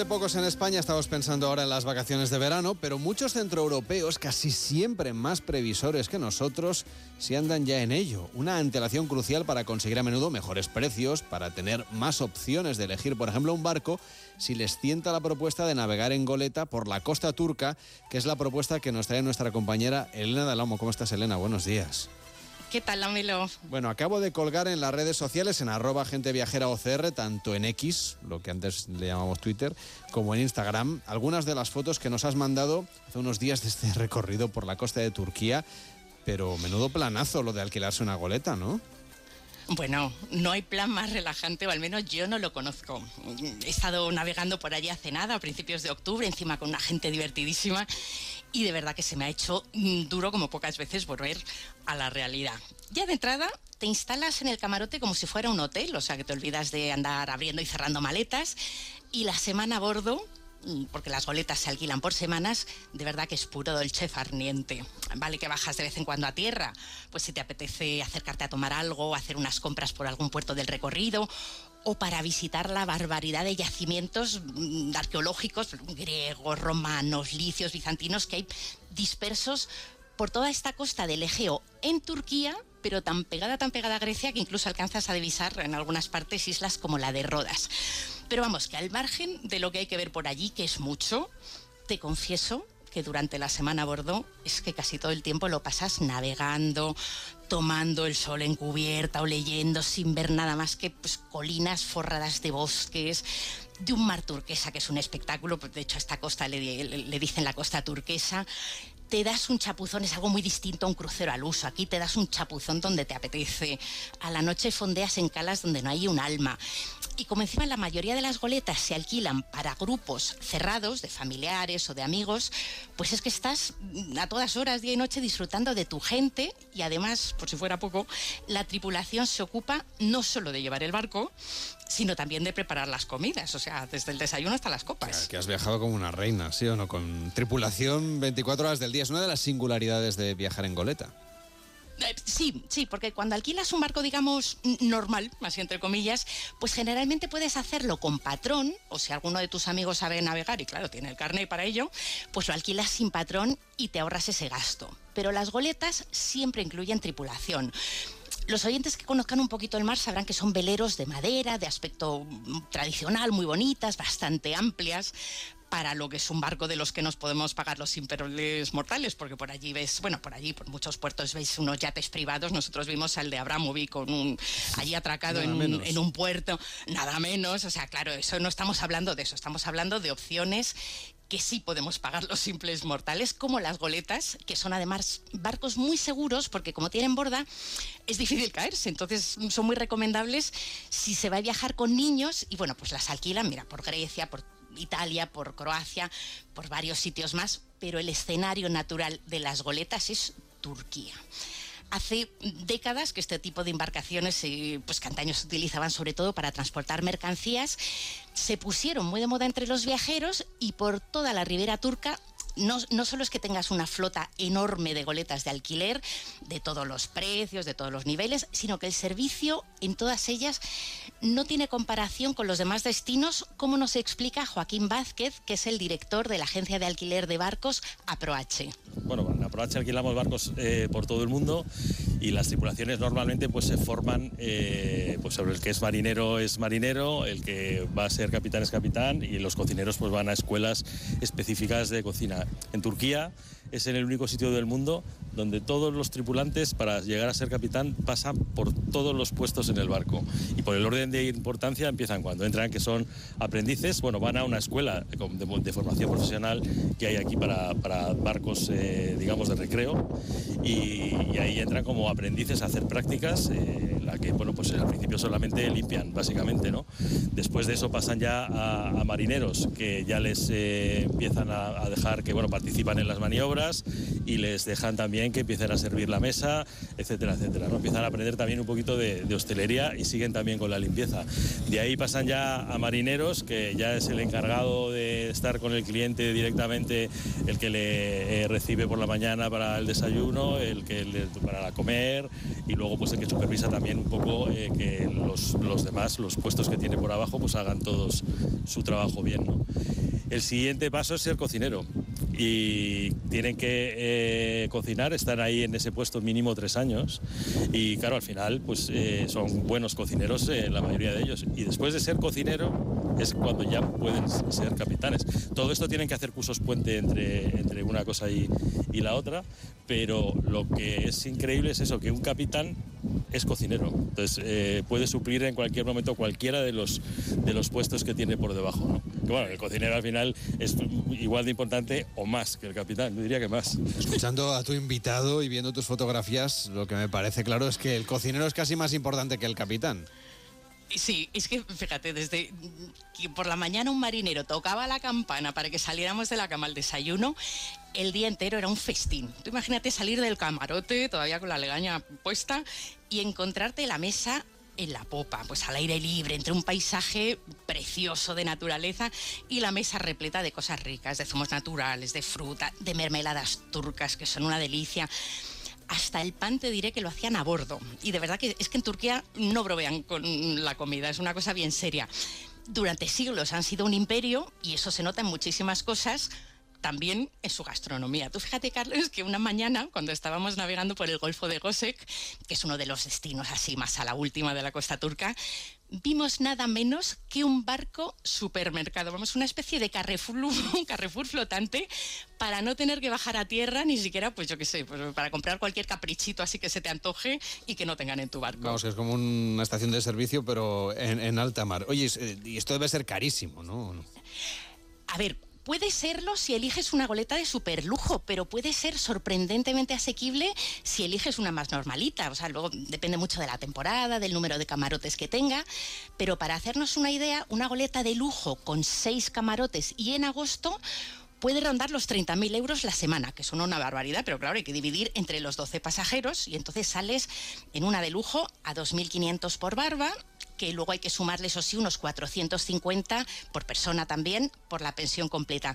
Probablemente pocos en España estamos pensando ahora en las vacaciones de verano, pero muchos centroeuropeos, casi siempre más previsores que nosotros, se andan ya en ello. Una antelación crucial para conseguir a menudo mejores precios, para tener más opciones de elegir, por ejemplo, un barco, si les tienta la propuesta de navegar en goleta por la costa turca, que es la propuesta que nos trae nuestra compañera Elena Dalamo. ¿Cómo estás, Elena? Buenos días. ¿Qué tal, Lamelo? Bueno, acabo de colgar en las redes sociales, en arroba gente viajera OCR, tanto en X, lo que antes le llamamos Twitter, como en Instagram, algunas de las fotos que nos has mandado hace unos días de este recorrido por la costa de Turquía. Pero menudo planazo lo de alquilarse una goleta, ¿no? Bueno, no hay plan más relajante, o al menos yo no lo conozco. He estado navegando por allí hace nada, a principios de octubre, encima con una gente divertidísima, y de verdad que se me ha hecho duro como pocas veces volver a la realidad. Ya de entrada, te instalas en el camarote como si fuera un hotel, o sea que te olvidas de andar abriendo y cerrando maletas, y la semana a bordo Mm, porque las goletas se alquilan por semanas, de verdad que es puro dolce farniente. Vale que bajas de vez en cuando a tierra, pues si te apetece acercarte a tomar algo, hacer unas compras por algún puerto del recorrido, o para visitar la barbaridad de yacimientos mm, arqueológicos griegos, romanos, licios, bizantinos que hay dispersos por toda esta costa del Egeo en Turquía, pero tan pegada, tan pegada a Grecia que incluso alcanzas a divisar en algunas partes islas como la de Rodas. Pero vamos, que al margen de lo que hay que ver por allí, que es mucho, te confieso que durante la semana a bordo es que casi todo el tiempo lo pasas navegando, tomando el sol en cubierta o leyendo sin ver nada más que pues, colinas forradas de bosques, de un mar turquesa que es un espectáculo, pues, de hecho a esta costa le dicen la costa turquesa, te das un chapuzón, es algo muy distinto a un crucero al uso. Aquí te das un chapuzón donde te apetece. A la noche fondeas en calas donde no hay un alma. Y como encima la mayoría de las goletas se alquilan para grupos cerrados, de familiares o de amigos, pues es que estás a todas horas, día y noche, disfrutando de tu gente y además, por si fuera poco, la tripulación se ocupa no solo de llevar el barco, sino también de preparar las comidas, o sea, desde el desayuno hasta las copas. que has viajado como una reina, ¿sí o no? Con tripulación 24 horas del día. Es una de las singularidades de viajar en goleta. Eh, sí, sí, porque cuando alquilas un barco, digamos, normal, así entre comillas, pues generalmente puedes hacerlo con patrón, o si alguno de tus amigos sabe navegar y claro, tiene el carnet para ello, pues lo alquilas sin patrón y te ahorras ese gasto. Pero las goletas siempre incluyen tripulación. Los oyentes que conozcan un poquito el mar sabrán que son veleros de madera, de aspecto tradicional, muy bonitas, bastante amplias, para lo que es un barco de los que nos podemos pagar los imperiales mortales, porque por allí ves, bueno, por allí, por muchos puertos veis unos yates privados, nosotros vimos al de Abramovic con un, allí atracado en un, en un, puerto, nada menos, o sea, claro, eso no estamos hablando de eso, estamos hablando de opciones que sí podemos pagar los simples mortales, como las goletas, que son además barcos muy seguros, porque como tienen borda, es difícil caerse. Entonces son muy recomendables si se va a viajar con niños y bueno, pues las alquilan, mira, por Grecia, por Italia, por Croacia, por varios sitios más, pero el escenario natural de las goletas es Turquía hace décadas que este tipo de embarcaciones, eh, pues que se utilizaban sobre todo para transportar mercancías, se pusieron muy de moda entre los viajeros y por toda la ribera turca no, no, solo es que tengas una flota enorme de goletas de alquiler, de todos los precios, de todos los niveles, sino que el servicio en todas ellas no tiene comparación con los demás destinos, como nos explica Joaquín Vázquez, que es el director de la agencia de alquiler de barcos APROH. Bueno, en APROH alquilamos barcos eh, por todo el mundo y las tripulaciones normalmente pues se forman eh, pues sobre el que es marinero es marinero, el que va a ser capitán es capitán y los cocineros pues van a escuelas específicas de cocina. En Turquía es el único sitio del mundo donde todos los tripulantes para llegar a ser capitán pasan por todos los puestos en el barco. Y por el orden de importancia empiezan cuando entran, que son aprendices, bueno, van a una escuela de, formación profesional que hay aquí para, barcos, eh, digamos, de recreo. Y, ahí entran como aprendices a hacer prácticas, eh, la que, bueno, pues al principio solamente limpian, básicamente, ¿no? Después de eso pasan ya a, marineros que ya les eh, empiezan a, a dejar que, bueno, participan en las maniobras y les dejan también que empiecen a servir la mesa, etcétera, etcétera. ¿no? Empiezan a aprender también un poquito de, hostelería y siguen también con la limpieza. De ahí pasan ya a marineros, que ya es el encargado de estar con el cliente directamente, el que le eh, recibe por la mañana para el desayuno, el que le, para comer y luego pues el que supervisa también un poco eh, que los, los, demás, los puestos que tiene por abajo, pues hagan todos su trabajo bien. El siguiente paso es ser cocinero y tienen que eh, cocinar, están ahí en ese puesto mínimo tres años. Y claro, al final pues eh, son buenos cocineros eh, la mayoría de ellos. Y después de ser cocinero es cuando ya pueden ser capitanes. Todo esto tienen que hacer cursos puente entre, entre una cosa y, y la otra, pero lo que es increíble es eso, que un capitán es cocinero. Entonces eh, puede suplir en cualquier momento cualquiera de los, de los puestos que tiene por debajo. bueno, el cocinero al final es igual de importante o más que el capitán, yo diría que más. Escuchando a tu invitado y viendo tus fotografías, lo que me parece claro es que el cocinero es casi más importante que el capitán. Sí, es que fíjate, desde que por la mañana un marinero tocaba la campana para que saliéramos de la cama al desayuno, el día entero era un festín. Tú imagínate salir del camarote, todavía con la legaña puesta, y encontrarte la mesa en la popa, pues al aire libre, entre un paisaje precioso de naturaleza y la mesa repleta de cosas ricas, de zumos naturales, de fruta, de mermeladas turcas, que son una delicia hasta el pan te diré que lo hacían a bordo. Y de verdad que es que en Turquía no brovean con la comida, es una cosa bien seria. Durante siglos han sido un imperio y eso se nota en muchísimas cosas, también en su gastronomía. Tú fíjate, Carlos, que una mañana, cuando estábamos navegando por el Golfo de Gosek, que es uno de los destinos así más a la última de la costa turca, vimos nada menos que un barco supermercado, vamos, una especie de Carrefour, un Carrefour flotante para no tener que bajar a tierra, ni siquiera, pues yo qué sé, pues para comprar cualquier caprichito así que se te antoje y que no tengan en tu barco. Vamos, es como una estación de servicio, pero en, en alta mar. Oye, eh, y esto debe ser carísimo, ¿no? A ver, Puede serlo si eliges una goleta de superlujo, pero puede ser sorprendentemente asequible si eliges una más normalita. O sea, luego depende mucho de la temporada, del número de camarotes que tenga. Pero para hacernos una idea, una goleta de lujo con seis camarotes y en agosto puede rondar los 30.000 euros la semana, que son una barbaridad, pero claro, hay que dividir entre los 12 pasajeros y entonces sales en una de lujo a 2.500 por barba que luego hay que sumarle, eso sí, unos 450 por persona también, por la pensión completa.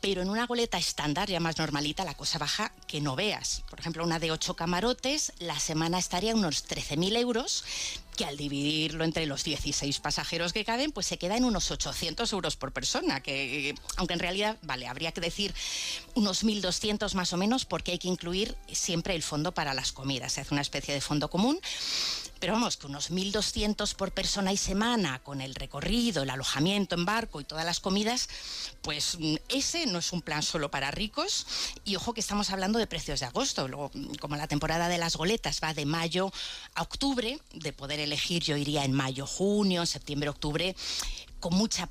Pero en una goleta estándar, ya más normalita, la cosa baja que no veas. Por ejemplo, una de ocho camarotes, la semana estaría unos 13.000 euros, que al dividirlo entre los 16 pasajeros que caben, pues se queda en unos 800 euros por persona, que aunque en realidad, vale, habría que decir unos 1.200 más o menos, porque hay que incluir siempre el fondo para las comidas, se hace una especie de fondo común pero vamos, que unos 1.200 por persona y semana con el recorrido, el alojamiento en barco y todas las comidas, pues mm, ese no es un plan solo para ricos. Y ojo que estamos hablando de precios de agosto. Luego, mm, como la temporada de las goletas va de mayo a octubre, de poder elegir yo iría en mayo, junio, septiembre, octubre, con mucha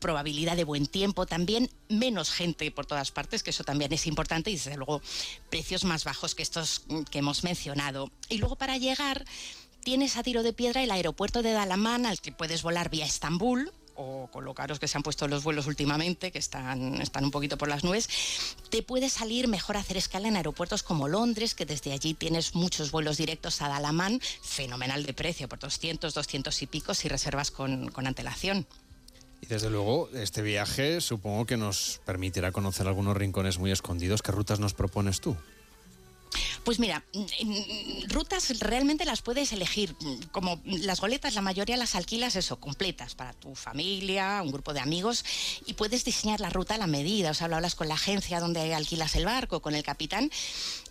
probabilidad de buen tiempo también, menos gente por todas partes, que eso también es importante, y desde luego precios más bajos que estos mm, que hemos mencionado. Y luego para llegar tienes a tiro de piedra el aeropuerto de Dalaman al que puedes volar vía Estambul o con lo caros que se han puesto los vuelos últimamente, que están, están un poquito por las nubes, te puede salir mejor hacer escala en aeropuertos como Londres, que desde allí tienes muchos vuelos directos a Dalaman, fenomenal de precio, por 200, 200 y pico si reservas con, con antelación. Y desde luego, este viaje supongo que nos permitirá conocer algunos rincones muy escondidos. ¿Qué rutas nos propones tú? Pues mira, rutas realmente las puedes elegir. Como las goletas, la mayoría las alquilas eso, completas, para tu familia, un grupo de amigos, y puedes diseñar la ruta a la medida. O sea, hablas con la agencia donde alquilas el barco, con el capitán,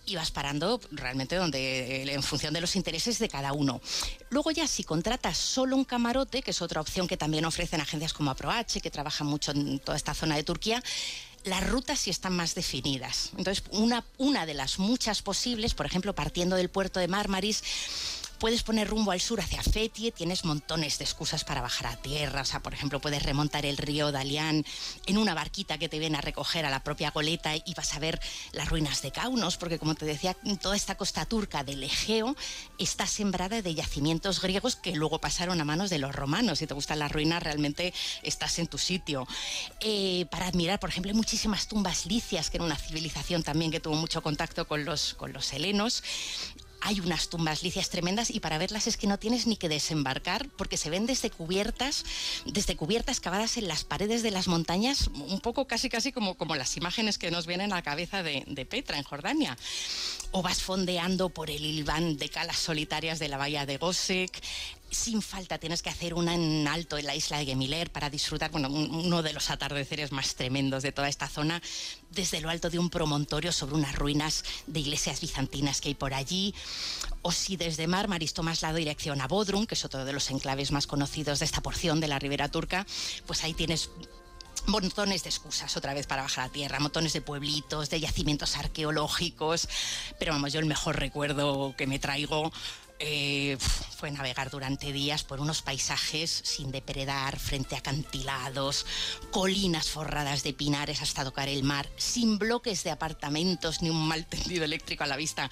y vas parando realmente donde en función de los intereses de cada uno. Luego ya si contratas solo un camarote, que es otra opción que también ofrecen agencias como AproH, que trabajan mucho en toda esta zona de Turquía, las rutas sí están más definidas. Entonces, una, una de las muchas posibles, por ejemplo, partiendo del puerto de Marmaris, Puedes poner rumbo al sur hacia Fetie, tienes montones de excusas para bajar a tierra. O sea, por ejemplo, puedes remontar el río Dalian en una barquita que te viene a recoger a la propia goleta y vas a ver las ruinas de Kaunos, porque como te decía, toda esta costa turca del Egeo está sembrada de yacimientos griegos que luego pasaron a manos de los romanos. Si te gustan las ruinas, realmente estás en tu sitio. Eh, para admirar, por ejemplo, hay muchísimas tumbas licias, que era una civilización también que tuvo mucho contacto con los, con los helenos hay unas tumbas licias tremendas y para verlas es que no tienes ni que desembarcar porque se ven desde cubiertas, desde cubiertas cavadas en las paredes de las montañas, un poco casi casi como, como las imágenes que nos vienen a la cabeza de, de Petra en Jordania. O vas fondeando por el Ilván de calas solitarias de la bahía de Gosek, sin falta tienes que hacer una en alto en la isla de Gemiler para disfrutar bueno, uno de los atardeceres más tremendos de toda esta zona, desde lo alto de un promontorio sobre unas ruinas de iglesias bizantinas que hay por allí. O si desde Marmaris tomas la dirección a Bodrum, que es otro de los enclaves más conocidos de esta porción de la ribera turca, pues ahí tienes montones de excusas otra vez para bajar a tierra, montones de pueblitos, de yacimientos arqueológicos, pero vamos, yo el mejor recuerdo que me traigo eh, fue navegar durante días por unos paisajes sin depredar, frente a acantilados, colinas forradas de pinares hasta tocar el mar, sin bloques de apartamentos ni un mal tendido eléctrico a la vista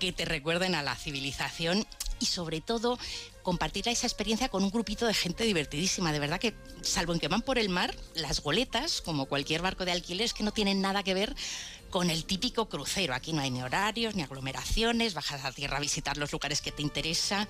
que te recuerden a la civilización y sobre todo compartir esa experiencia con un grupito de gente divertidísima. De verdad que, salvo en que van por el mar, las goletas, como cualquier barco de alquiler, es que no tienen nada que ver con el típico crucero. Aquí no hay ni horarios, ni aglomeraciones, bajas a tierra a visitar los lugares que te interesan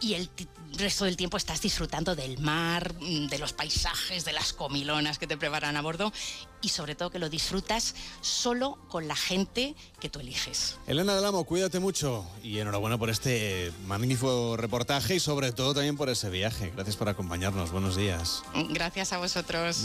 y el resto del tiempo estás disfrutando del mar, mm, de los paisajes, de las comilonas que te preparan a bordo y sobre todo que lo disfrutas solo con la gente que tú eliges. Elena del Amo, cuídate mucho y enhorabuena por este magnífico reportaje y sobre todo también por ese viaje. Gracias por acompañarnos. Buenos días. Gracias a vosotros.